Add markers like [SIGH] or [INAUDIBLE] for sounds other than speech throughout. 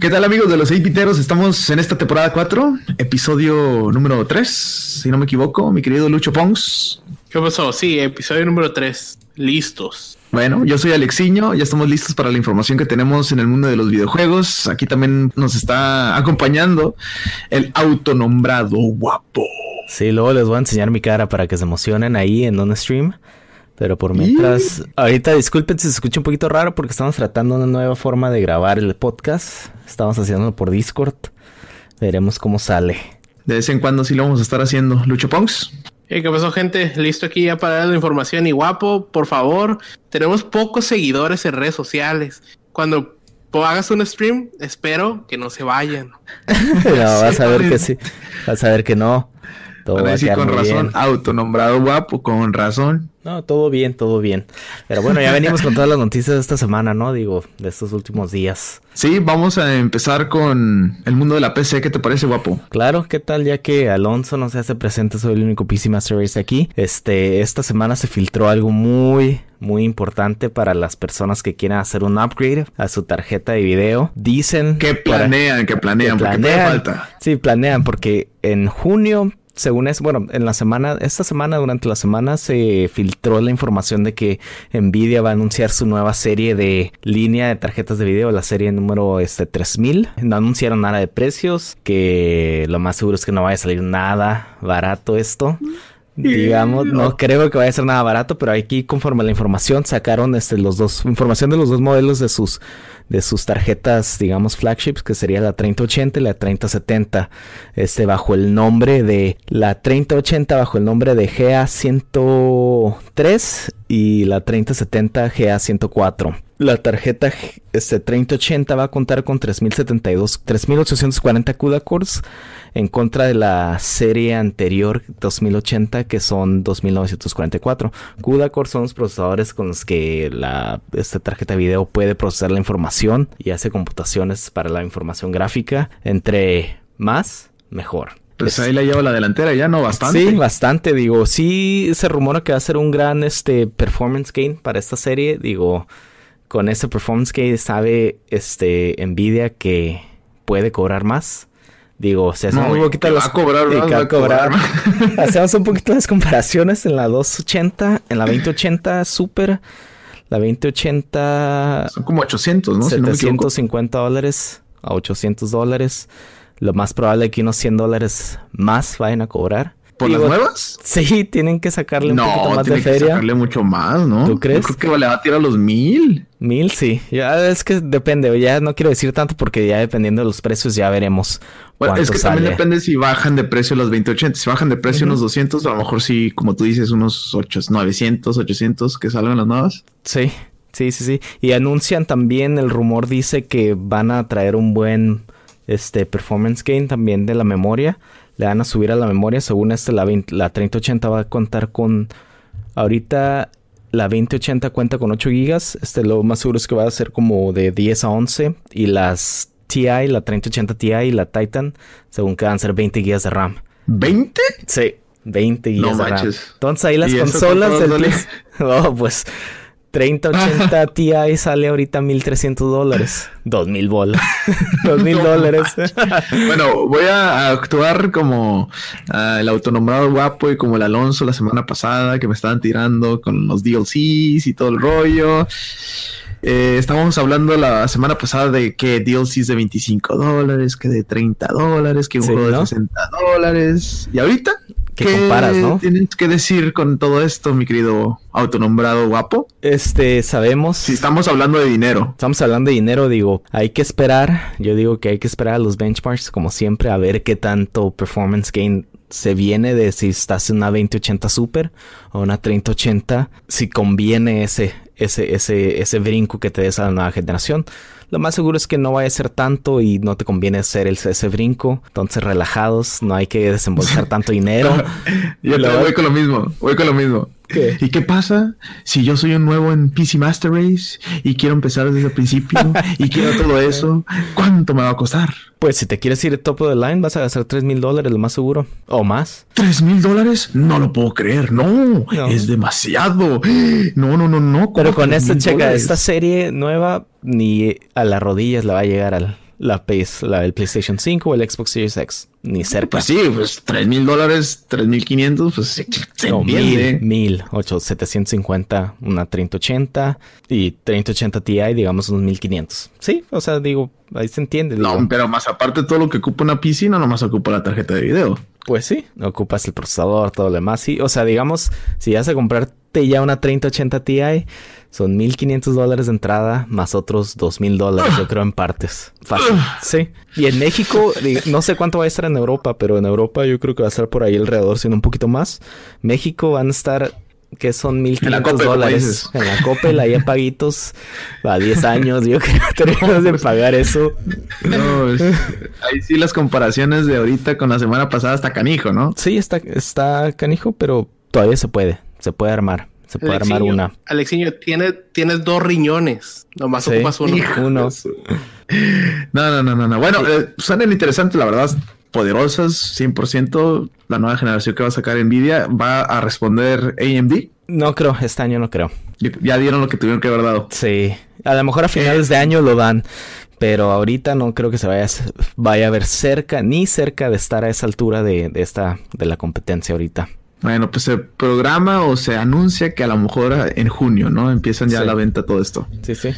¿Qué tal amigos de los piteros? Estamos en esta temporada 4, episodio número 3, si no me equivoco, mi querido Lucho Pons. ¿Qué pasó? Sí, episodio número 3, listos. Bueno, yo soy Alexiño, ya estamos listos para la información que tenemos en el mundo de los videojuegos. Aquí también nos está acompañando el autonombrado guapo. Sí, luego les voy a enseñar mi cara para que se emocionen ahí en un stream. Pero por mientras, ahorita disculpen si se escucha un poquito raro porque estamos tratando una nueva forma de grabar el podcast. Estamos haciéndolo por Discord. Veremos cómo sale. De vez en cuando sí lo vamos a estar haciendo. Lucho Ponks. ¿Qué pasó, gente? Listo aquí ya para dar la información. Y guapo, por favor, tenemos pocos seguidores en redes sociales. Cuando hagas un stream, espero que no se vayan. [LAUGHS] no, vas a ver que sí. Vas a ver que no. Todo va a con razón, autonombrado guapo, con razón. No, todo bien, todo bien. Pero bueno, ya venimos con todas las noticias de esta semana, ¿no? Digo, de estos últimos días. Sí, vamos a empezar con el mundo de la PC. ¿Qué te parece, guapo? Claro, ¿qué tal? Ya que Alonso no se hace presente, soy el único PC Master Race aquí. Este, esta semana se filtró algo muy, muy importante para las personas que quieran hacer un upgrade a su tarjeta de video. Dicen que planean, que planean, que planean, falta. Sí, planean porque en junio según es, bueno, en la semana, esta semana, durante la semana se filtró la información de que Nvidia va a anunciar su nueva serie de línea de tarjetas de video, la serie número este 3000. No anunciaron nada de precios, que lo más seguro es que no vaya a salir nada barato esto. Digamos, no creo que vaya a ser nada barato, pero aquí conforme a la información sacaron este los dos información de los dos modelos de sus de sus tarjetas, digamos, flagships, que sería la 3080 y la 3070, este, bajo el nombre de la 3080 bajo el nombre de GA103 y la 3070 GA104. La tarjeta este 3080 va a contar con 3072, 3840 CUDA cores en contra de la serie anterior 2080 que son 2944. CUDA cores son los procesadores con los que la esta tarjeta de video puede procesar la información y hace computaciones para la información gráfica. Entre más, mejor. Pues ahí la lleva la delantera ya, ¿no? Bastante. Sí, bastante, digo. Sí se rumora que va a ser un gran este performance gain para esta serie. Digo, con ese performance que sabe este Nvidia que puede cobrar más. Digo, se hacemos un poquito las cobrar, cobrar. [LAUGHS] Hacemos un poquito las comparaciones en la 280, en la 2080 Super, la 2080 son como 800, ¿no? 750 dólares a 800 dólares. Lo más probable es que unos 100 dólares más vayan a cobrar. ¿Por las nuevas? Sí, tienen que sacarle un poquito más de feria. Que sacarle mucho más, ¿no? ¿Tú crees? Yo creo que le va a tirar los mil. Mil, sí. Ya es que depende. Ya no quiero decir tanto porque ya dependiendo de los precios ya veremos. Bueno, es que también depende si bajan de precio los 2080. Si bajan de precio unos 200, a lo mejor sí, como tú dices, unos 8, 900, 800 que salgan las nuevas. Sí, sí, sí, sí. Y anuncian también, el rumor dice que van a traer un buen este performance gain también de la memoria le van a subir a la memoria. Según este, la, la 3080 va a contar con. Ahorita la 2080 cuenta con 8 GB. Este, lo más seguro es que va a ser como de 10 a 11. Y las TI, la 3080 Ti y la Titan, según que van a ser 20 GB de RAM. ¿20? Sí, 20 GB de RAM. Entonces ahí las consolas. Del... [LAUGHS] oh, pues 3080 Ti sale ahorita 1300 dólares. [LAUGHS] 2000 bolas. [LAUGHS] 2000 dólares. bueno, voy a actuar como ah, el autonombrado guapo y como el Alonso la semana pasada que me estaban tirando con los DLCs y todo el rollo. Eh, estábamos hablando la semana pasada de que DLCs de 25 dólares, que de 30 dólares, que un juego de 60 dólares. Y ahorita ¿Qué comparas, ¿no? tienes que decir con todo esto, mi querido autonombrado guapo? Este, sabemos. Si estamos hablando de dinero. Estamos hablando de dinero, digo, hay que esperar. Yo digo que hay que esperar a los benchmarks, como siempre, a ver qué tanto performance gain se viene de si estás en una 2080 Super o una 3080, si conviene ese, ese, ese, ese brinco que te des a la nueva generación. Lo más seguro es que no vaya a ser tanto y no te conviene hacer el, ese brinco. Entonces, relajados, no hay que desembolsar [LAUGHS] tanto dinero. [LAUGHS] Yo voy con lo mismo, voy con lo mismo. ¿Y qué pasa si yo soy un nuevo en PC Master Race y quiero empezar desde el principio y quiero todo [LAUGHS] eso? ¿Cuánto me va a costar? Pues si te quieres ir top of the line, vas a gastar 3 mil dólares, lo más seguro. O más. ¿3 mil dólares? No lo puedo creer. No, es demasiado. [GASPS] No, no, no, no. Pero con esta, checa, esta serie nueva ni a las rodillas la va a llegar al, la, PS, la, el PlayStation 5 o el Xbox Series X. Ni cerca. Pues sí, pues 3 mil dólares, 3 mil 500, pues se, se no, entiende. Mil, mil, 750, una 3080 y 3080 Ti, digamos unos 1500. Sí, o sea, digo, ahí se entiende. No, pero más aparte todo lo que ocupa una no nomás ocupa la tarjeta de video. Pues sí, ocupas el procesador, todo lo demás. Sí, o sea, digamos, si vas a comprarte ya una 3080 Ti, son 1500 dólares de entrada más otros 2000 dólares, yo creo, en partes. Fácil. Sí. Y en México, no sé cuánto va a estar en Europa, pero en Europa yo creo que va a estar por ahí alrededor, siendo un poquito más. México van a estar que son 1500 dólares en la Coppel, ahí a paguitos a 10 años. Yo creo [LAUGHS] que tenemos de pagar eso. No, ahí sí las comparaciones de ahorita con la semana pasada está canijo, ¿no? Sí, está, está canijo, pero todavía se puede, se puede armar. Se puede armar una. Alexiño, tiene, tienes dos riñones. Nomás ocupas uno. uno. No, no, no, no, no. Bueno, eh, suenan interesantes, la verdad. Poderosas, 100%. La nueva generación que va a sacar Nvidia va a responder AMD. No creo, este año no creo. Ya dieron lo que tuvieron que haber dado. Sí, a lo mejor a finales de año lo dan, pero ahorita no creo que se vaya, vaya a ver cerca, ni cerca de estar a esa altura de, de esta, de la competencia ahorita. Bueno, pues se programa o se anuncia que a lo mejor en junio, ¿no? Empiezan ya la venta todo esto. Sí, sí.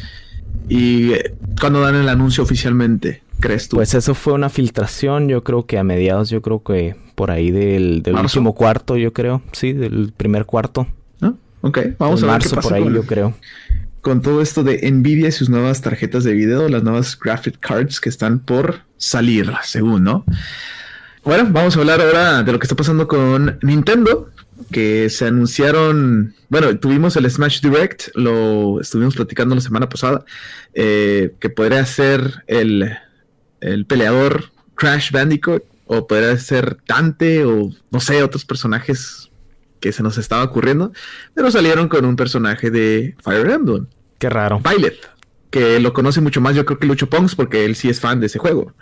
¿Y eh, cuándo dan el anuncio oficialmente, crees tú? Pues eso fue una filtración, yo creo que a mediados, yo creo que por ahí del, último cuarto, yo creo. Sí, del primer cuarto. ¿Ah? Ok, vamos a ver qué pasa por ahí, yo creo. Con todo esto de Nvidia y sus nuevas tarjetas de video, las nuevas graphic cards que están por salir, según, ¿no? Bueno, vamos a hablar ahora de lo que está pasando con Nintendo, que se anunciaron, bueno, tuvimos el Smash Direct, lo estuvimos platicando la semana pasada, eh, que podría ser el, el peleador Crash Bandicoot, o podría ser Dante, o no sé, otros personajes que se nos estaba ocurriendo, pero salieron con un personaje de Fire Emblem. Qué raro. Violet, que lo conoce mucho más yo creo que Lucho Pongs, porque él sí es fan de ese juego.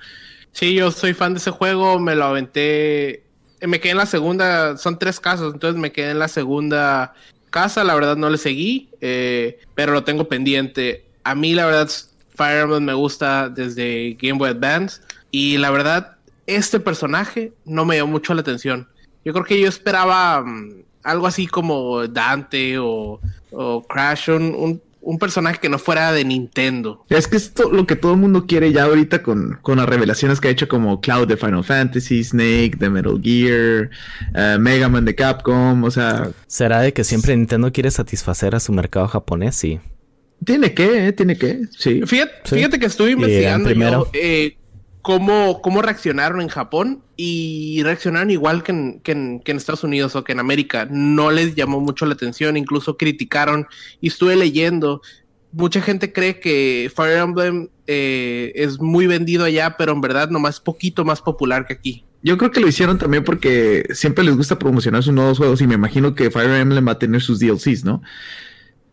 Sí, yo soy fan de ese juego, me lo aventé, eh, me quedé en la segunda, son tres casos, entonces me quedé en la segunda casa, la verdad no le seguí, eh, pero lo tengo pendiente. A mí la verdad Fire Emblem me gusta desde Game Boy Advance y la verdad este personaje no me dio mucho la atención. Yo creo que yo esperaba mm, algo así como Dante o, Crash, un personaje que no fuera de Nintendo. Es que es lo que todo el mundo quiere ya ahorita con, con, las revelaciones que ha hecho como Cloud de Final Fantasy, Snake de Metal Gear, uh, Mega Man de Capcom, o sea... ¿Será de que siempre Nintendo quiere satisfacer a su mercado japonés? Sí. Tiene que, eh, tiene que, sí. Fíjate, fíjate que estuve investigando yo, eh, cómo, cómo reaccionaron en Japón y reaccionaron igual que en, que, en, que en, Estados Unidos o que en América. No les llamó mucho la atención, incluso criticaron y estuve leyendo. Mucha gente cree que Fire Emblem eh, es muy vendido allá, pero en verdad nomás poquito más popular que aquí. Yo creo que lo hicieron también porque siempre les gusta promocionar sus nuevos juegos y me imagino que Fire Emblem va a tener sus DLCs, ¿no?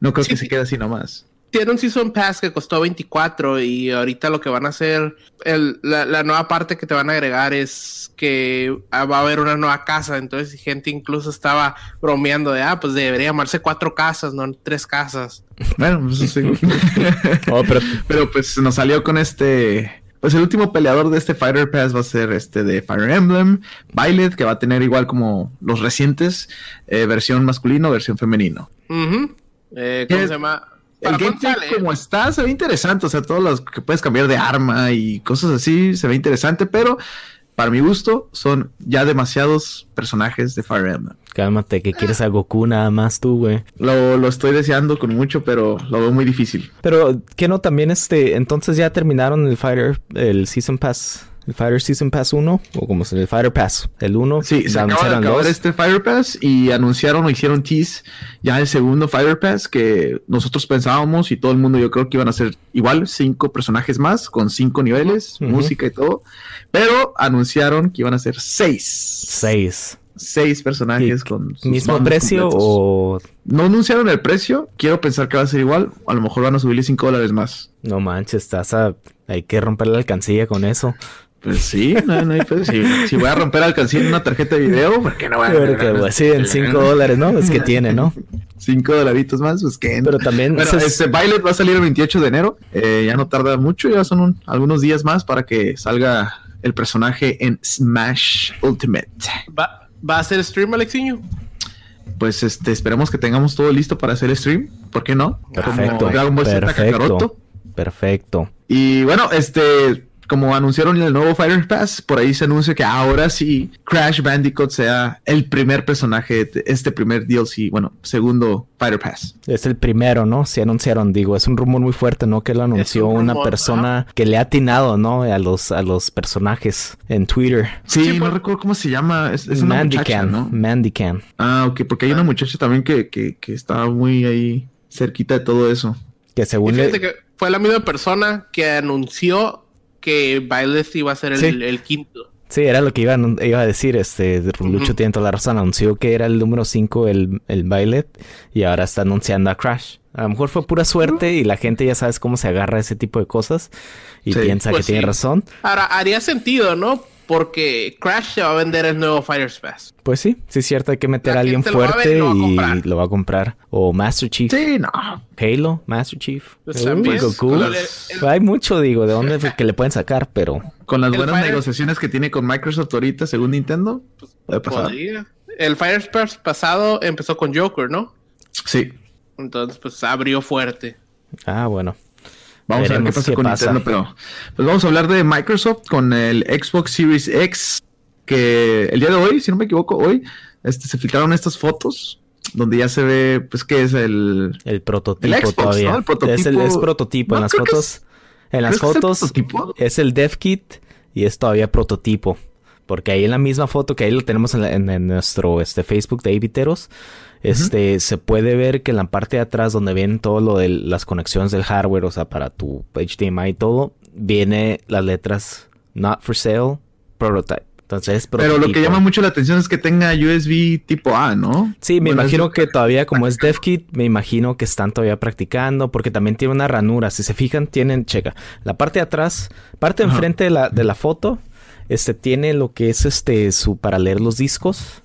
No creo que se quede así nomás tiene un Season Pass que costó 24 y ahorita lo que van a hacer, el, la, nueva parte que te van a agregar es que ah, va a haber una nueva casa. Entonces, gente incluso estaba bromeando de, ah, pues debería llamarse cuatro casas, no tres casas. Bueno, pues sí. [LAUGHS] Oh, pero, pero pues nos salió con este pues el último peleador de este Fighter Pass va a ser este de Fire Emblem, Violet, que va a tener igual como los recientes, eh, versión masculino, versión femenino. Eh, ¿Cómo se llama? El gameplay como está se ve interesante, o sea, todos los que puedes cambiar de arma y cosas así se ve interesante, pero para mi gusto son ya demasiados personajes de Fire Emblem. Cálmate, que quieres a Goku nada más tú, güey. Lo, lo, estoy deseando con mucho, pero lo veo muy difícil. Pero, ¿qué no? También este, entonces ya terminaron el Fighter, el Season Pass el Fighter Season Pass 1 o como se el Fighter Pass, el 1. Sí, se acaba de acabar este Fighter Pass y anunciaron o hicieron tease ya el segundo Fighter Pass que nosotros pensábamos y todo el mundo yo creo que iban a ser igual, cinco personajes más con cinco niveles, música y todo, pero anunciaron que iban a ser seis. Seis. Seis personajes con mismo precio o no anunciaron el precio. Quiero pensar que va a ser igual. A lo mejor van a subirle 5 dólares más. No manches, estás a... hay que romper la alcancía con eso. Pues sí, no, no hay si, voy a romper alcancía en una tarjeta de video, ¿por qué no voy a Porque, pues, sí, en 5 dólares, ¿no? Es que tiene, ¿no? 5 dolaritos más, pues que. Pero también. Bueno, este Violet va a salir el 28 de enero. Eh, ya no tarda mucho, ya son algunos días más para que salga el personaje en Smash Ultimate. ¿Va, ¿va a hacer stream, Alexiño? Pues este, esperemos que tengamos todo listo para hacer stream. ¿Por qué no? Perfecto. Como Dragon Ball perfecto. Perfecto. Y bueno, este como anunciaron el nuevo Fighter Pass, por ahí se anuncia que ahora sí Crash Bandicoot sea el primer personaje de este primer DLC, bueno, segundo Fighter Pass. Es el primero, ¿no? Se anunciaron, digo, es un rumor muy fuerte, ¿no? Que lo anunció una persona que le ha atinado, ¿no? A los, a los personajes en Twitter. Sí, no pues. recuerdo cómo se llama. Es, es una muchacha, ¿no? Mandican. Ah, ok, porque hay una muchacha también que, que, que está muy ahí cerquita de todo eso. Que según... que fue la misma persona que anunció que Violet iba a ser el, quinto. Sí, era lo que iba, iba a decir. Este, Lucho tiene toda la razón. Anunció que era el número 5 el, el Violet y ahora está anunciando a Crash. A lo mejor fue pura suerte y la gente ya sabes cómo se agarra a ese tipo de cosas y piensa pues que tiene razón. Ahora, haría sentido, ¿no? Porque Crash se va a vender el nuevo Fighters Pass. Pues sí, sí es cierto, hay que meter a alguien fuerte y lo va a comprar. O Master Chief. Sí, no. Halo, Master Chief. Pues hay mucho, digo, de dónde [LAUGHS] que le pueden sacar, pero... Con las buenas negociaciones que tiene con Microsoft ahorita, según Nintendo, pues, El Fighters Pass pasado empezó con Joker, ¿no? Sí. Entonces, pues abrió fuerte. Ah, bueno. Vamos a ver qué pasa con Nintendo, pero pues vamos a hablar de Microsoft con el Xbox Series X, que el día de hoy, si no me equivoco, hoy este, se filtraron estas fotos donde ya se ve, pues, que es el... El prototipo todavía. El prototipo. Es, el, es prototipo. en las fotos, en las fotos es el, es el dev kit y es todavía prototipo. Porque ahí en la misma foto que ahí lo tenemos en, nuestro este, Facebook de Eviteros, este, se puede ver que en la parte de atrás donde vienen todo lo de las conexiones del hardware, o sea, para tu HDMI y todo, viene las letras Not for Sale, Prototype. Entonces, Pero lo que llama mucho la atención es que tenga USB tipo A, ¿no? Sí, me imagino que todavía, como es DevKit, me imagino que están todavía practicando, porque también tiene una ranura. Si se fijan, tienen, checa, la parte de atrás, parte de enfrente de la, de la foto, este tiene lo que es este su para leer los discos.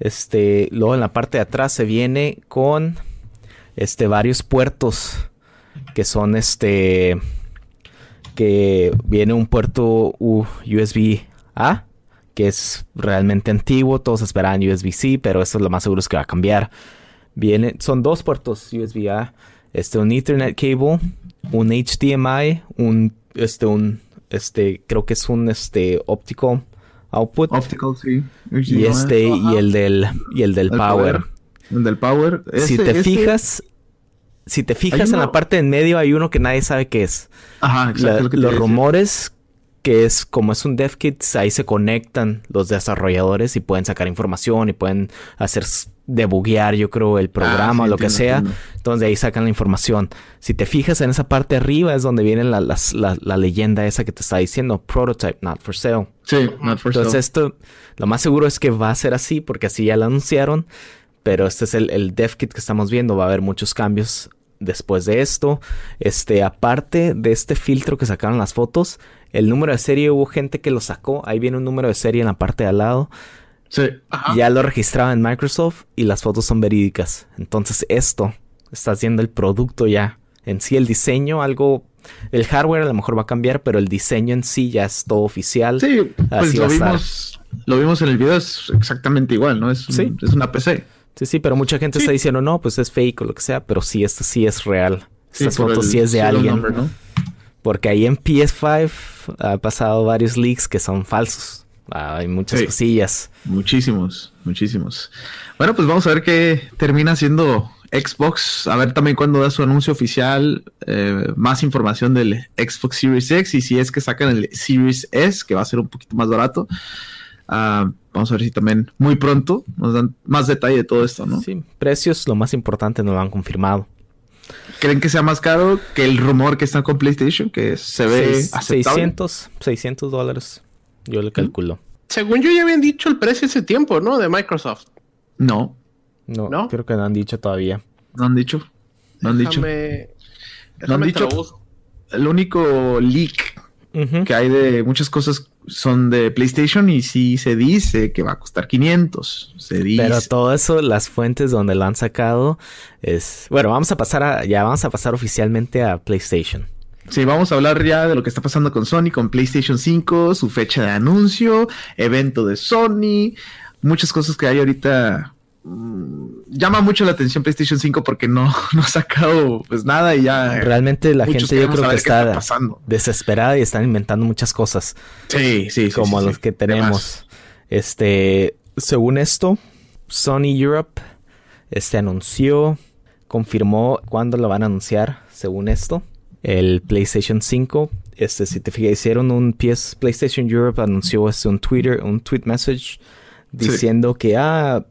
Este, luego en la parte de atrás se viene con este varios puertos que son este que viene un puerto USB A que es realmente antiguo, todos esperaban USB-C, pero eso es lo más seguro es que va a cambiar. Viene, son dos puertos USB A, este un Ethernet cable, un HDMI, un este un este creo que es un este óptico output. Optical, sí. Y este, y el del, y el del power. El del power. si te fijas, si te fijas en la parte en medio hay uno que nadie sabe qué es. Ajá, exacto. los rumores que es como es un dev kit, ahí se conectan los desarrolladores y pueden sacar información y pueden hacer debuguear, yo creo, el programa ah, o lo que sea. Entonces de ahí sacan la información. Si te fijas en esa parte arriba es donde viene la, la, leyenda esa que te está diciendo, prototype, not for sale. Sí, not for Entonces esto, lo más seguro es que va a ser así porque así ya lo anunciaron. Pero este es el, el dev kit que estamos viendo. Va a haber muchos cambios después de esto. Este, aparte de este filtro que sacaron las fotos, el número de serie hubo gente que lo sacó. Ahí viene un número de serie en la parte de al lado. Sí. Ya lo registraba en Microsoft y las fotos son verídicas. Entonces esto está haciendo el producto ya. En sí el diseño, algo... El hardware a lo mejor va a cambiar, pero el diseño en sí ya es todo oficial. Sí, pues lo vimos, lo vimos en el video, es exactamente igual, ¿no? Es, es una PC. Sí, sí, pero mucha gente está diciendo, no, pues es fake o lo que sea, pero sí, esto sí es real. Estas fotos sí es de alguien. Porque ahí en PS5 ha pasado varios leaks que son falsos. Ah, hay muchas cosillas. Muchísimos, muchísimos. Bueno, pues vamos a ver qué termina siendo Xbox. A ver también cuando da su anuncio oficial. Eh, más información del Xbox Series X. Y si es que sacan el Series S, que va a ser un poquito más barato. Ah, vamos a ver si también muy pronto nos dan más detalle de todo esto, ¿no? Sí, precios, lo más importante, no lo han confirmado. ¿Creen que sea más caro que el rumor que está con PlayStation? Que se ve aceptable? 600, 600 dólares. Yo le calculo. Según yo ya habían dicho el precio ese tiempo, ¿no? De Microsoft. No. No, ¿No? creo que no han dicho todavía. No han dicho. No han dicho. Déjame- No han dicho. El único leak Que hay de muchas cosas son de PlayStation y sí se dice que va a costar 500. Se dice. Pero todo eso, las fuentes donde lo han sacado es... Bueno, vamos a pasar a... Ya vamos a pasar oficialmente a PlayStation. Sí, vamos a hablar ya de lo que está pasando con Sony, con PlayStation 5, su fecha de anuncio, evento de Sony, muchas cosas que hay ahorita. Mm, llama mucho la atención PlayStation 5 porque no, [LAUGHS] no ha sacado pues nada y ya. Realmente la gente yo creo que está, pasando. desesperada y están inventando muchas cosas. Sí, sí, sí. como sí, los sí. que tenemos. Este, según esto, Sony Europe este anunció, confirmó cuándo lo van a anunciar, según esto, el PlayStation 5. Este, si te fijas, hicieron un PS PlayStation Europe anunció este un Twitter, un tweet message diciendo que ah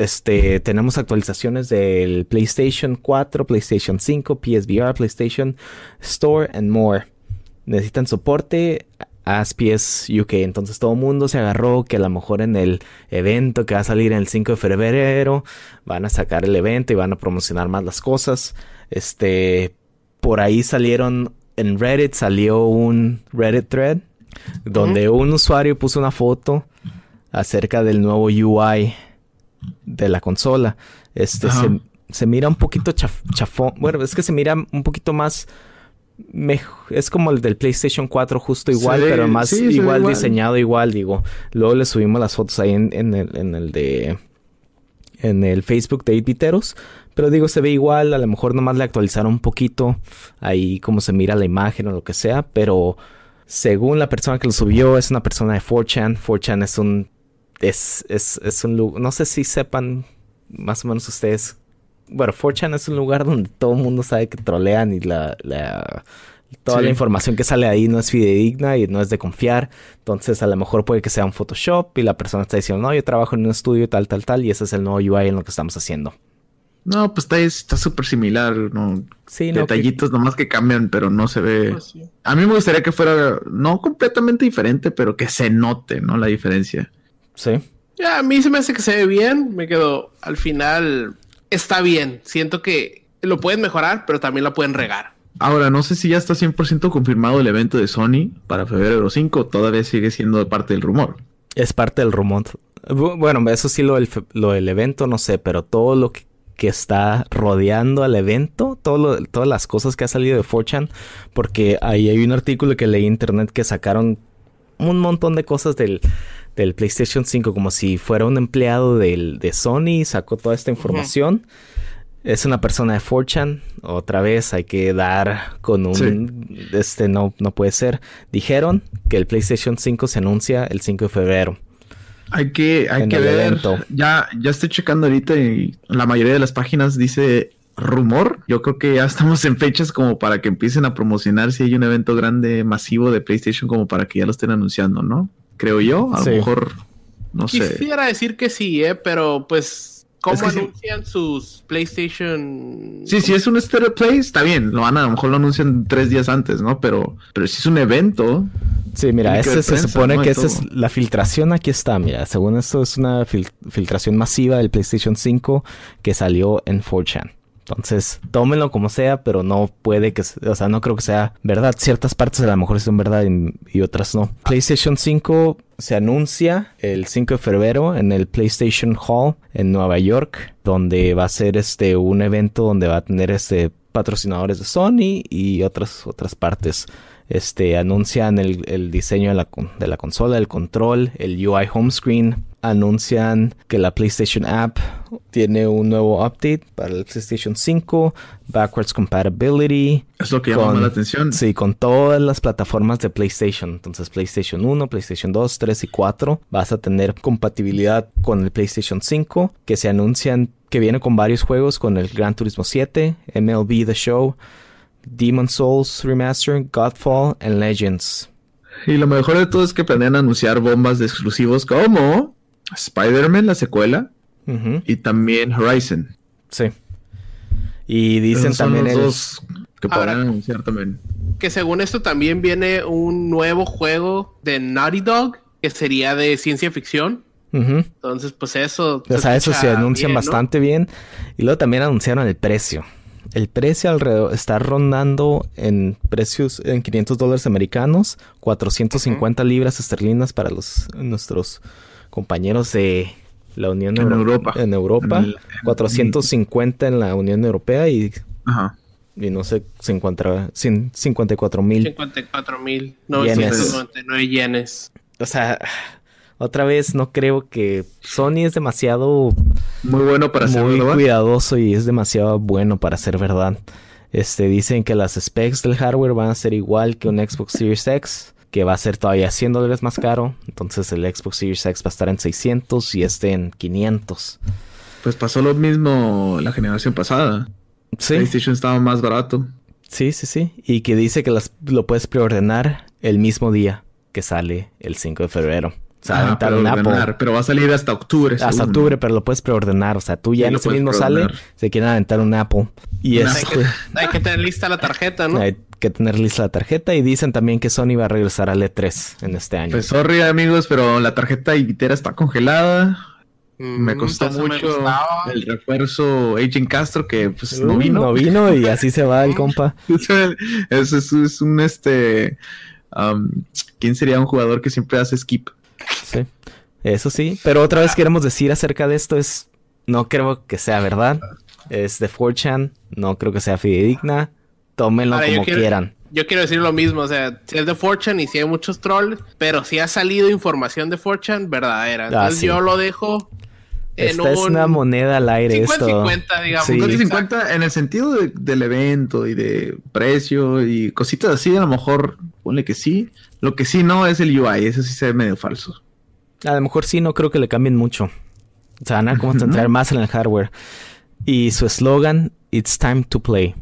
este, tenemos actualizaciones del PlayStation 4, PlayStation 5, PSVR, PlayStation Store and more. Necesitan soporte, Ask PS UK. Entonces todo el mundo se agarró que a lo mejor en el evento que va a salir el 5 de febrero van a sacar el evento y van a promocionar más las cosas. Este, por ahí salieron en Reddit salió un Reddit thread donde un usuario puso una foto acerca del nuevo UI de la consola. Este se, se mira un poquito chaf- chafón. Bueno, es que se mira un poquito más. es como el del PlayStation 4, justo igual, pero más sí, igual, igual. diseñado igual, digo. Luego le subimos las fotos ahí en, en el, en el de. En el Facebook de 8 Pero digo, se ve igual. A lo mejor nomás le actualizaron un poquito. Ahí como se mira la imagen o lo que sea. Pero según la persona que lo subió, es una persona de 4chan. 4chan es un. Es, es, es un lugar. No sé si sepan más o menos ustedes. Bueno, 4chan es un lugar donde todo el mundo sabe que trolean y la. la toda Sí. la información que sale ahí no es fidedigna y no es de confiar. Entonces, a lo mejor puede que sea un Photoshop y la persona está diciendo, no, yo trabajo en un estudio tal, tal, tal, y ese es el nuevo UI en lo que estamos haciendo. No, pues está está súper similar, ¿no? Sí, no, que- Detallitos nomás que cambian, pero no se ve. Pues sí. A mí me gustaría que fuera no completamente diferente, pero que se note, ¿no? La diferencia. Sí. Ya, a mí se me hace que se ve bien. Me quedo, al final está bien. Siento que lo pueden mejorar, pero también lo pueden regar. Ahora, no sé si ya está 100% confirmado el evento de Sony para febrero 5, todavía sigue siendo parte del rumor. Es parte del rumor. Bu- Bueno, eso sí lo del, lo del evento, no sé, pero todo lo que, que está rodeando al evento, todo lo- todas las cosas que ha salido de 4chan, porque ahí hay un artículo que leí en internet que sacaron un montón de cosas del, del PlayStation 5, como si fuera un empleado del, de Sony, sacó toda esta información. Es una persona de 4chan, otra vez hay que dar con un... Este no, no puede ser. Dijeron que el PlayStation 5 se anuncia el 5 de febrero. Hay que, hay que ver. evento. Ya, ya estoy checando ahorita y la mayoría de las páginas dice rumor. Yo creo que ya estamos en fechas como para que empiecen a promocionar si hay un evento grande, masivo de PlayStation, como para que ya lo estén anunciando, ¿no? Creo yo. A Sí. lo mejor, no sé. Quisiera decir que sí, ¿eh? Pero pues, ¿cómo Es que sí. anuncian sus PlayStation? Sí, si es un Stereo Play, está bien. Lo van a, a lo mejor lo anuncian tres días antes, ¿no? Pero, pero si es un evento, Sí, mira, ver se prensa, supone ¿no? que esa es la filtración. Aquí está, mira. Según esto, es una fil- filtración masiva del PlayStation 5 que salió en 4chan. Entonces, tómenlo como sea, pero no puede que, o sea, no creo que sea verdad. Ciertas partes a lo mejor son verdad y, y otras no. PlayStation 5 se anuncia el 5 de febrero en el PlayStation Hall en Nueva York, donde va a ser este un evento donde va a tener este patrocinadores de Sony y otras otras partes. Este anuncian el, el diseño de la, con- de la consola, el control, el UI home screen. Anuncian que la PlayStation App tiene un nuevo update para el PlayStation 5, backwards compatibility. es lo que llama Con- más la atención. Sí, con todas las plataformas de PlayStation. Entonces, PlayStation 1, PlayStation 2, 3 y 4. Vas a tener compatibilidad con el PlayStation 5, que se anuncian que viene con varios juegos, con el Gran Turismo 7, MLB The Show, Demon Souls Remaster, Godfall and Legends. Y lo mejor de todo es que planean anunciar bombas de exclusivos como Spider-Man, la secuela, y también Horizon. Sí. Y dicen son también los el... dos que Ahora- podrán anunciar también. Que según esto también viene un nuevo juego de Naughty Dog, que sería de ciencia ficción. Entonces, pues eso. O sea, eso se anuncian bastante bien. Y luego también anunciaron el precio. El precio alrededor está rondando en precios en 500 dólares americanos, 450 libras esterlinas para los nuestros compañeros de la Unión en Europa. En Europa, 450 en la Unión Europea y Ajá. Y no sé, se encuentra 54 mil. 54 mil 999 yenes. O sea, otra vez no creo que Sony es demasiado muy bueno para ser muy cuidadoso y es demasiado bueno para ser verdad. Este dicen que las specs del hardware van a ser igual que un Xbox Series X, que va a ser todavía 100 dólares más caro. Entonces el Xbox Series X va a estar en 600 y este en 500. Pues pasó lo mismo la generación pasada. Sí. PlayStation estaba más barato. Sí, sí, sí. Y que dice que lo puedes preordenar el mismo día que sale el 5 de febrero. O sea, aventar Pero va a salir hasta octubre. Hasta octubre, pero lo puedes preordenar. O sea, tú ya en ese mismo sale, se quieren aventar un Apple. Y es... hay, que, tener lista la tarjeta, ¿no? Hay que tener lista la tarjeta. Y dicen también que Sony va a regresar al E3 en este año. Pues sorry, amigos, pero la tarjeta Ibitera está congelada. Me mm, costó mucho el refuerzo Agent Castro que pues no vino. No vino y así se va el compa. [LAUGHS] Eso es, un este. ¿Quién sería un jugador que siempre hace skip? Sí, eso sí. Pero otra vez queremos decir acerca de esto es. No creo que sea verdad. Es de 4chan. No creo que sea fidedigna. Tómenlo como quieran. Yo quiero decir lo mismo, o sea, si es de 4chan y si hay muchos trolls, pero si ha salido información de 4chan verdadera. Ah, Entonces yo lo dejo esta es una moneda al aire 50, esto. 50, digamos. 50 en el sentido del evento y de precio y cositas así, a lo mejor ponle que sí. Lo que sí no es el UI, eso sí se ve medio falso. A lo mejor sí, no creo que le cambien mucho. O sea, van a concentrar más en el hardware. Y su eslogan, It's time to play.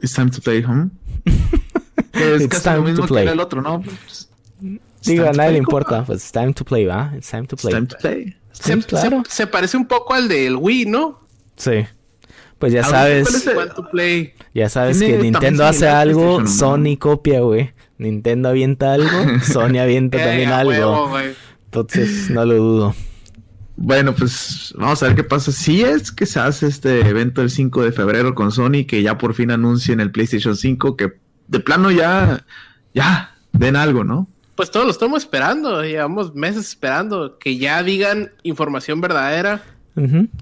It's time to play, ¿huh? [LAUGHS] es It's time lo mismo to play. que el otro, ¿no? Pues, Digo, a nadie le importa. Pues it's time to play, ¿va? It's time to play. It's time to play. Se, parece un poco al del Wii, ¿no? Sí. Pues ya sabes. Ya sabes que Nintendo hace algo, Sony copia, güey. Nintendo avienta algo, [LAUGHS] Sony avienta también algo. Entonces, no lo dudo. Bueno, pues vamos a ver qué pasa. Si es que se hace este evento el 5 de febrero con Sony, que ya por fin anuncien el PlayStation 5, que de plano ya, ya, den algo, ¿no? Pues todos lo estamos esperando, llevamos meses esperando que ya digan información verdadera,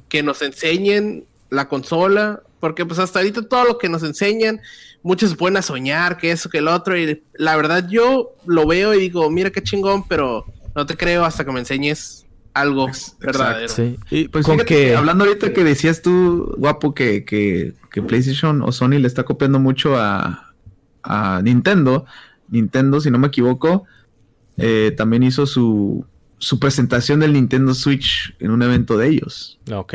que nos enseñen la consola, porque pues hasta ahorita todo lo que nos enseñan, muchos se pueden a soñar que eso, que el otro, y la verdad yo lo veo y digo, mira qué chingón, pero no te creo hasta que me enseñes algo verdadero. Sí. Y pues con que... hablando ahorita que decías tú, guapo, que, que, que, PlayStation o Sony le está copiando mucho a, a Nintendo, Nintendo, si no me equivoco, eh, también hizo su, su presentación del Nintendo Switch en un evento de ellos. Ok.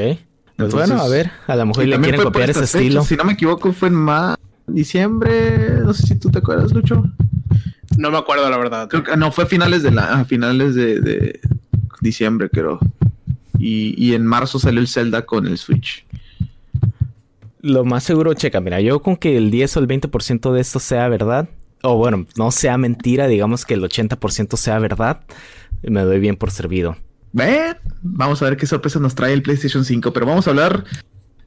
Pues bueno, a ver, a lo mejor le quieren copiar ese estilo. Si no me equivoco, fue en más diciembre. No sé si tú te acuerdas, Lucho. No me acuerdo, la verdad. no, fue a finales de la, finales de, diciembre, creo. Y, y, en marzo salió el Zelda con el Switch. Lo más seguro, checa, mira, yo con que el 10 o el 20% de esto sea verdad, o bueno, no sea mentira, digamos que el 80% sea verdad, me doy bien por servido. Ven, vamos a ver qué sorpresa nos trae el PlayStation 5, pero vamos a hablar,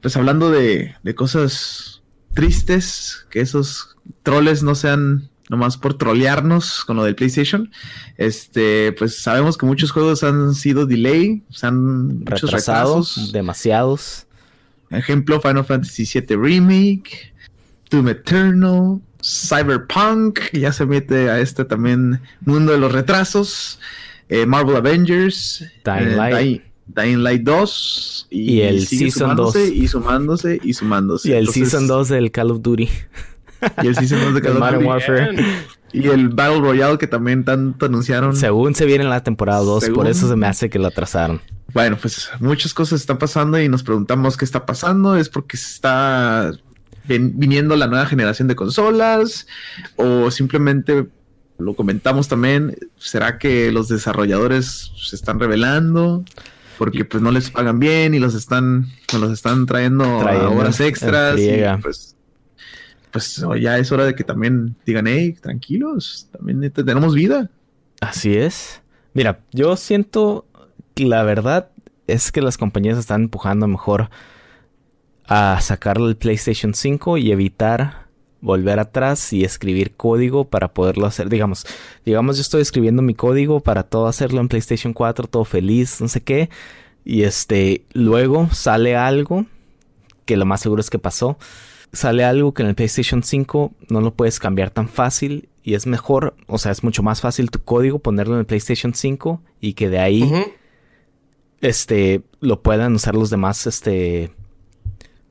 pues hablando de, de cosas tristes, que esos troles no sean nomás por trolearnos con lo del PlayStation. Este, pues sabemos que muchos juegos han sido delay, se han retrasados, demasiados. Ejemplo, Final Fantasy VII Remake, Doom Eternal, Cyberpunk, ya se mete a este también mundo de los retrasos. Eh, Marvel Avengers, Dying, eh, Light. Dying Light 2 y, el Season 2 y sumándose y sumándose. Y el Season 2 del Call of Duty. Y el Season 2 de [LAUGHS] Call of Duty. Warfare. Y el Battle Royale que también tanto anunciaron. Según se viene en la temporada 2, por eso se me hace que lo atrasaron. Bueno, pues muchas cosas están pasando y nos preguntamos qué está pasando. Es porque se está viniendo la nueva generación de consolas o simplemente lo comentamos también, ¿será que los desarrolladores se están revelando? Porque pues no les pagan bien y los están, los están trayendo, horas extras. Y, pues, pues ya es hora de que también digan, hey, tranquilos, también tenemos vida. Así es. Mira, yo siento la verdad es que las compañías están empujando mejor a sacarlo el PlayStation 5 y evitar volver atrás y escribir código para poderlo hacer. Digamos, digamos yo estoy escribiendo mi código para todo hacerlo en PlayStation 4, todo feliz, no sé qué. Y este, luego sale algo que lo más seguro es que pasó. Sale algo que en el PlayStation 5 no lo puedes cambiar tan fácil y es mejor, o sea, es mucho más fácil tu código ponerlo en el PlayStation 5 y que de ahí este lo puedan usar los demás este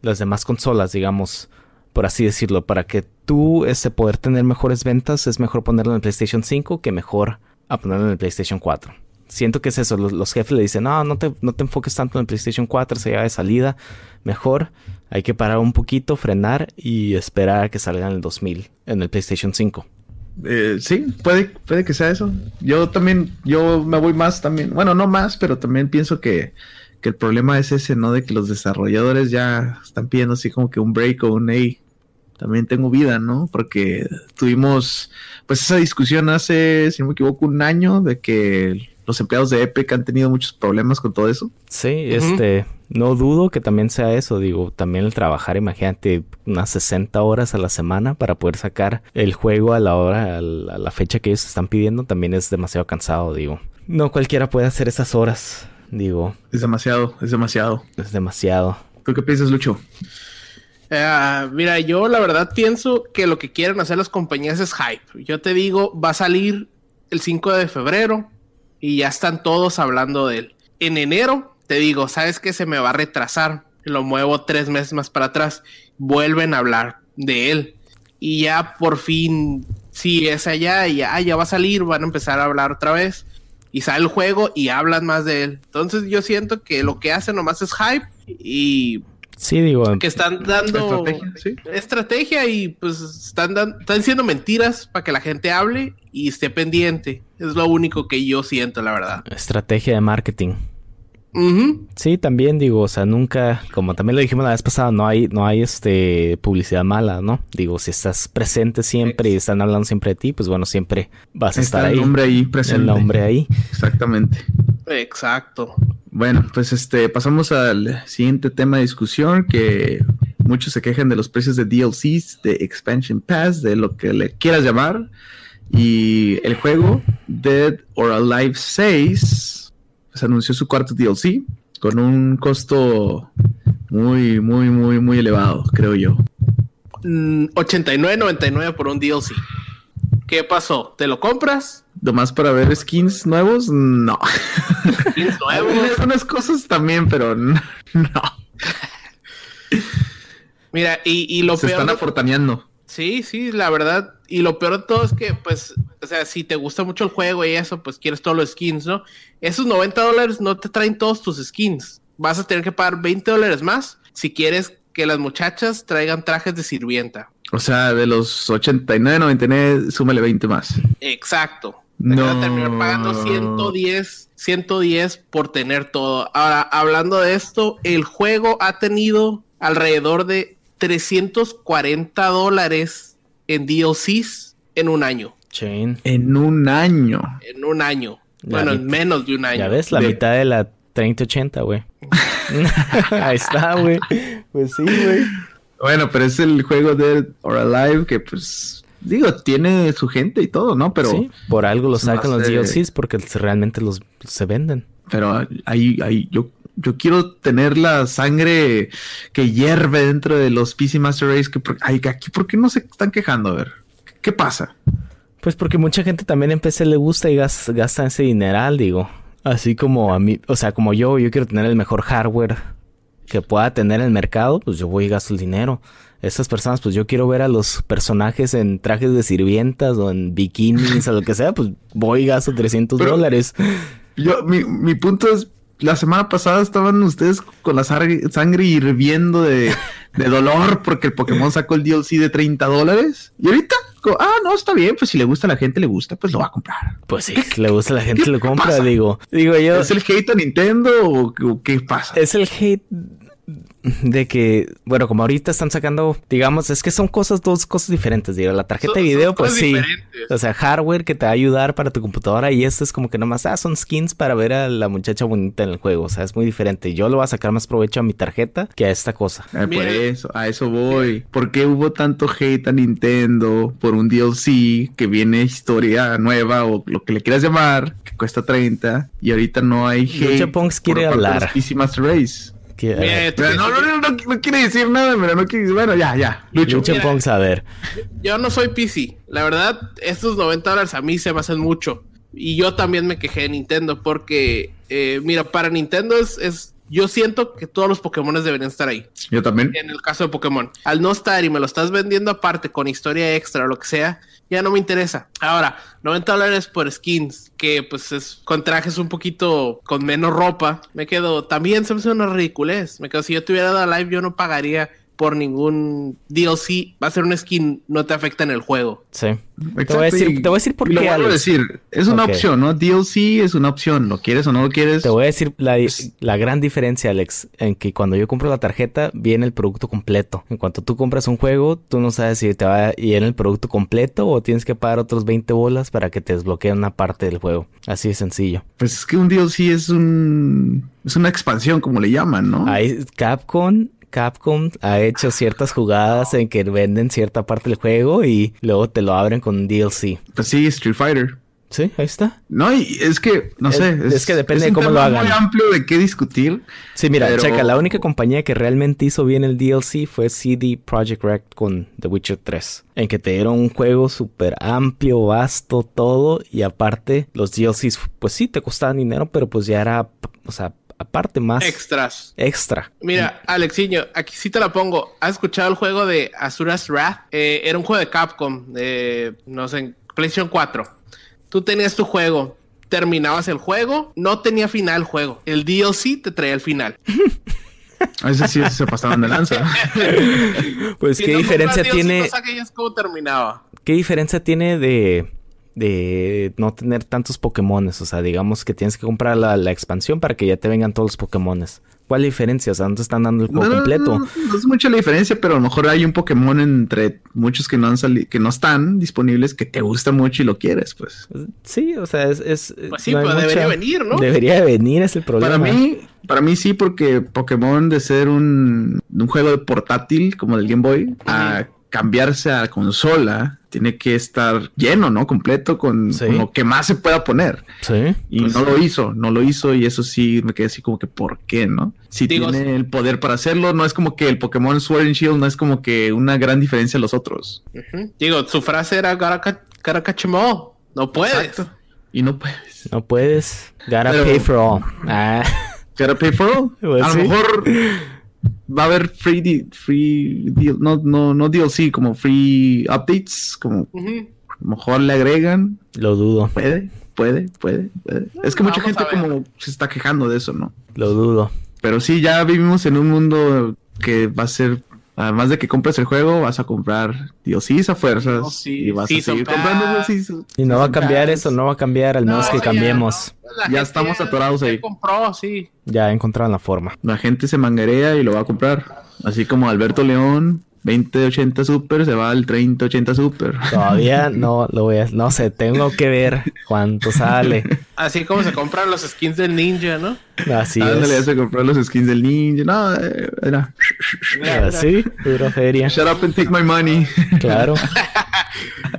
las demás consolas, digamos, por así decirlo, para que tú este poder tener mejores ventas es mejor ponerlo en el PlayStation 5 que mejor a ponerlo en el PlayStation 4. Siento que es eso, los, jefes le dicen, no, no te, no te enfoques tanto en el PlayStation 4, se de salida, mejor hay que parar un poquito, frenar y esperar a que salga en el 2000, en el PlayStation 5. Eh, sí, puede, puede que sea eso. Yo también, yo me voy más también, bueno, no más, pero también pienso que, que el problema es ese, ¿no? De que los desarrolladores ya están pidiendo así como que un break o un hey, también tengo vida, ¿no? Porque tuvimos, pues esa discusión hace, si no me equivoco, un año de que los empleados de Epic han tenido muchos problemas con todo eso. Sí, este, no dudo que también sea eso, digo, también el trabajar, imagínate, unas 60 horas a la semana para poder sacar el juego a la hora, a la, fecha que ellos están pidiendo, también es demasiado cansado, digo. No cualquiera puede hacer esas horas, digo. Es demasiado, es demasiado. Es demasiado. ¿Tú qué piensas, Lucho? Eh, mira, yo la verdad pienso que lo que quieren hacer las compañías es hype. Yo te digo, va a salir el 5 de febrero y ya están todos hablando de él. En enero, te digo, ¿sabes que Se me va a retrasar. Lo muevo tres meses más para atrás. Vuelven a hablar de él. Y ya por fin, si es allá, ya, ya va a salir, van a empezar a hablar otra vez. Y sale el juego y hablan más de él. Entonces yo siento que lo que hacen nomás es hype y Sí, digo. Que están dando estrategia, y pues están, están siendo mentiras para que la gente hable y esté pendiente. Es lo único que yo siento, la verdad. Estrategia de marketing. Sí, también digo, o sea, nunca, como también lo dijimos la vez pasada, no hay, no hay este publicidad mala, ¿no? Digo, si estás presente siempre y están hablando siempre de ti, pues bueno, siempre vas a estar ahí. El nombre ahí presente. El nombre ahí. Exactamente. Exacto. Bueno, pues este, pasamos al siguiente tema de discusión que muchos se quejan de los precios de DLCs, de Expansion Pass, de lo que le quieras llamar. Y el juego Dead or Alive 6 pues, anunció su cuarto DLC con un costo muy, muy, muy, muy elevado, creo yo. 89.99 mm, por un DLC. ¿Qué pasó? ¿Te lo compras? Nomás para ver skins nuevos, no. Skins [LAUGHS] nuevos. Unas cosas también, pero no. Mira, y, lo Se están afortaneando. Sí, sí, la verdad. Y lo peor de todo es que, pues, o sea, si te gusta mucho el juego y eso, pues quieres todos los skins, ¿no? Esos 90 dólares no te traen todos tus skins. Vas a tener que pagar 20 dólares más si quieres que las muchachas traigan trajes de sirvienta. O sea, de los 89, 99, súmale 20 más. Exacto. No. a terminar pagando 110, 110 por tener todo. Ahora, hablando de esto, el juego ha tenido alrededor de 340 dólares en DLCs en un año. Chain. En un año. En un año. bueno, en menos de un año. Ya ves, la mitad de la 3080, güey. [LAUGHS] [LAUGHS] Ahí está, güey. Pues sí, güey. Bueno, pero es el juego Dead or Alive que pues digo, tiene su gente y todo, ¿no? Pero sí, por algo lo sacan los DLCs porque realmente los se venden. Pero ahí, ahí yo yo quiero tener la sangre que hierve dentro de los PC Master Race que aquí por qué no se están quejando, a ver. ¿Qué pasa? Pues porque mucha gente también en PC le gusta y gasta, gasta ese dineral, digo. Así como a mí, o sea, como yo, yo quiero tener el mejor hardware que pueda tener el mercado, pues yo voy y gasto el dinero. Estas personas, pues yo quiero ver a los personajes en trajes de sirvientas o en bikinis o lo que sea, pues voy y gasto 300 dólares. Yo, mi, mi punto es, la semana pasada estaban ustedes con la sangre, hirviendo de, de, dolor porque el Pokémon sacó el DLC de 30 dólares. Y ahorita, ah, no, está bien, pues si le gusta a la gente, le gusta, pues lo va a comprar. Pues sí, le gusta a la gente, lo compra, digo. Digo yo. ¿Es el hate a Nintendo o, qué pasa? Es el hate de que, bueno, como ahorita están sacando, digamos, es que son cosas, dos cosas diferentes, digo, la tarjeta Son- de video, pues sí. diferentes. O sea, hardware que te va a ayudar para tu computadora y esto es como que nomás, ah, son skins para ver a la muchacha bonita en el juego. O sea, es muy diferente. Yo le voy a sacar más provecho a mi tarjeta que a esta cosa. Eh, por eso, a eso voy. ¿Por qué hubo tanto hate a Nintendo por un DLC que viene historia nueva o lo que le quieras llamar, que cuesta 30 y ahorita no hay hate? Lucha Punks quiere por hablar. Race. Que, Mira, Pero no, no, no, no, no quiere decir nada, pero no quiere decir, bueno, ya, ya, Lucho. Mira. A ver. Yo no soy PC. La verdad, estos 90 dólares a mí se me hacen mucho. Y yo también me quejé de Nintendo porque, eh, mira, para Nintendo es, es- Yo siento que todos los Pokémon deberían estar ahí. Yo también. En el caso de Pokémon. Al no estar y me lo estás vendiendo aparte con historia extra o lo que sea, ya no me interesa. Ahora, 90 dólares por skins, que pues es con trajes un poquito con menos ropa, me quedo. También se me hace una ridiculez. Me quedo, si yo tuviera dado live, yo no pagaría por ningún DLC. Va a ser un skin, no te afecta en el juego. Sí. Exacto, Te voy a decir, te voy a decir por y lo qué, vuelvo a decir, es una opción, ¿no? DLC es una opción, lo quieres o no lo quieres. Te voy a decir la, Pues- la gran diferencia, Alex, en que cuando yo compro la tarjeta viene el producto completo. En cuanto tú compras un juego, tú no sabes si te va a ir el producto completo o tienes que pagar otros 20 bolas para que te desbloqueen una parte del juego. Así de sencillo. Pues es que un DLC es un es una expansión, como le llaman, ¿no? Ahí Capcom, Capcom ha hecho ciertas jugadas en que venden cierta parte del juego y luego te lo abren con un DLC. Pues sí, Street Fighter. Sí, ahí está. No, y es que, no Es- sé. es que depende de cómo lo hagan. muy amplio de qué discutir. Sí, mira, Pero- checa, la única compañía que realmente hizo bien el DLC fue CD Projekt Red con The Witcher 3, en que te dieron un juego súper amplio, vasto, todo, y aparte los DLCs, pues sí, te costaban dinero, pero pues ya era, o sea, aparte más Extras. extra. Mira, Alexiño, aquí sí te la pongo. ¿Has escuchado el juego de Azura's Wrath? Eh, era un juego de Capcom, de, no sé, en PlayStation 4. Tú tenías tu juego, terminabas el juego, no tenía final el juego. El DLC te traía el final. [LAUGHS] A veces sí se pasaban de lanza. Pues Si qué no diferencia tiene, No terminaba. qué diferencia tiene de de no tener tantos Pokémones, o sea, digamos que tienes que comprar la, la expansión para que ya te vengan todos los Pokémones. ¿Cuál diferencia? O sea, no te están dando el juego No, completo. No, no es mucha la diferencia, pero a lo mejor hay un Pokémon entre muchos que no han salido, que no están disponibles, que te gusta mucho y lo quieres, pues. Sí, o sea, es... es Pues sí, pero debería venir, ¿no? Debería de venir, es el problema. Para mí, para mí sí, porque Pokémon de ser un, un juego de portátil como del Game Boy a cambiarse a consola tiene que estar lleno, ¿no? Completo con, Sí. con lo que más se pueda poner. Sí. Y Pues no sí. lo hizo, no lo hizo y eso sí me quedé así como que ¿por qué, no? Si Digo, tiene el poder para hacerlo, no es como que el Pokémon Sword and Shield no es como que una gran diferencia a los otros. Digo, su frase era "Gotta gotta catch 'em all". No puedes. Exacto. Y no puedes. No puedes. Gotta Pero- pay for all. Ah, Gotta pay for all. [LAUGHS] Pues a sí. lo mejor va a haber free, di- free deal, no, no, no DLC, como free updates, como a lo mejor le agregan. lo dudo, Puede, puede, puede. puede. Es que mucha Vamos gente como se está quejando de eso, ¿no? lo dudo. Pero sí, ya vivimos en un mundo que va a ser, además de que compres el juego, vas a comprar DLCs a fuerzas DLCs, y vas a seguir comprando DLCs. Y no va a cambiar eso, no va a cambiar al menos No, que ya cambiemos. Ya estamos atorados ya ahí. compró, sí. Ya encontraron la forma. La gente se manguerea y lo va a comprar. Así como Alberto León, 2080 Super, se va al 3080 Super. Todavía [LAUGHS] no lo voy a... No sé, tengo que ver cuánto sale. Así como se compran los skins del ninja, ¿no? Así Ándale, ya es. se compró los skins del ninja. No, eh, era. Así, puro feria. Shut up and take my money. Claro. [LAUGHS]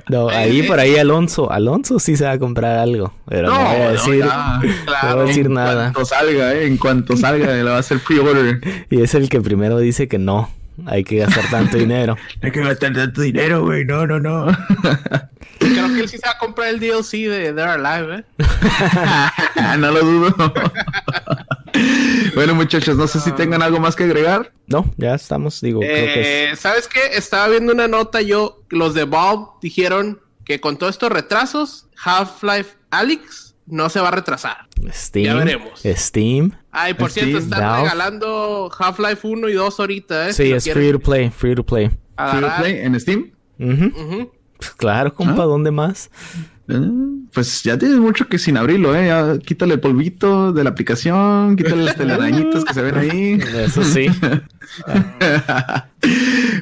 No, ahí por ahí Alonso. Alonso sí se va a comprar algo. Pero no, voy a no, decir, ya. no voy a Claro. decir En nada. cuanto salga, eh, en cuanto salga, le va a hacer pre-order. [LAUGHS] Y es el que primero dice que no. Hay que gastar tanto [LAUGHS] dinero. Hay que gastar tanto dinero, güey. No, no, no. [LAUGHS] Creo que él sí se va a comprar el DLC de They're Alive, ¿eh? [LAUGHS] no lo dudo. bueno, muchachos, no sé si tengan algo más que agregar. No, ya estamos, digo, creo que es. Eh, ¿Sabes qué? Estaba viendo una nota yo. Los de Valve dijeron que con todos estos retrasos, Half-Life Alyx no se va a retrasar. Steam. ya veremos. Steam. Ay, por Steam, cierto, están Valve. regalando Half-Life 1 y 2 ahorita, ¿eh? Sí, Si es free to play, free to play. Free to play en Steam. Pues claro, compa, Ah. ¿dónde más? Eh, pues ya tienes mucho que sin abrirlo, ¿eh? Ya quítale el polvito de la aplicación, quítale las [LAUGHS] telarañitas que se ven ahí. Eso sí. [LAUGHS] [LAUGHS]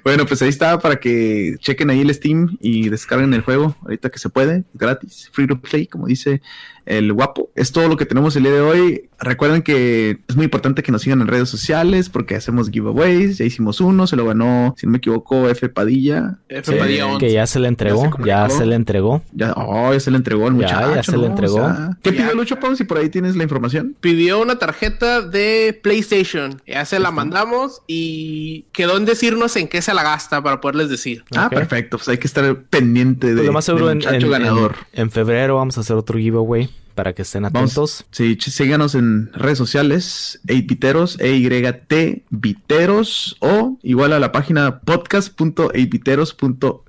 bueno, pues ahí está para que chequen ahí el Steam y descarguen el juego ahorita que se puede, gratis, free to play, como dice el guapo. Es todo lo que tenemos el día de hoy. Recuerden que es muy importante que nos sigan en redes sociales porque hacemos giveaways. Ya hicimos uno, se lo ganó, si no me equivoco, F Padilla. F Padilla 11. Que ya se le entregó, ya se, le entregó. Ya, oh, ya se le entregó al muchacho. Ya, se le entregó. O sea, ¿Qué pidió Lucho Pau? Si por ahí tienes la información. Pidió una tarjeta de PlayStation. Ya se la mandamos y quedó en decirnos en qué se la gasta para poderles decir. Ah, okay. perfecto. Pues hay que estar pendiente de, pues lo más seguro en, en, ganador. En, en febrero vamos a hacer otro giveaway para que estén atentos. Vamos, sí, síganos en redes sociales, 8viteros, E-Y-T, Viteros, o igual a la página podcast.8viteros.com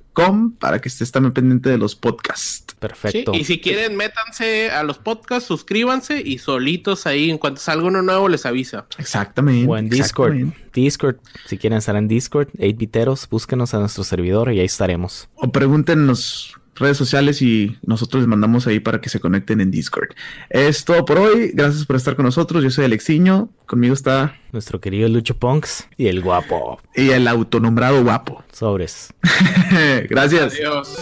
para que estés también pendiente de los podcasts. Perfecto. Sí, y si quieren, métanse a los podcasts, suscríbanse y solitos ahí, en cuanto salga uno nuevo, les avisa. Exactamente. O en Discord. Discord, si quieren estar en Discord, 8viteros, búsquenos a nuestro servidor y ahí estaremos. O pregúntenos redes sociales y nosotros les mandamos ahí para que se conecten en Discord. Es todo por hoy. Gracias por estar con nosotros. Yo soy Alexiño. Conmigo está nuestro querido Lucho Punks y el guapo. Y el autonombrado guapo. Sobres. [LAUGHS] Gracias. Adiós.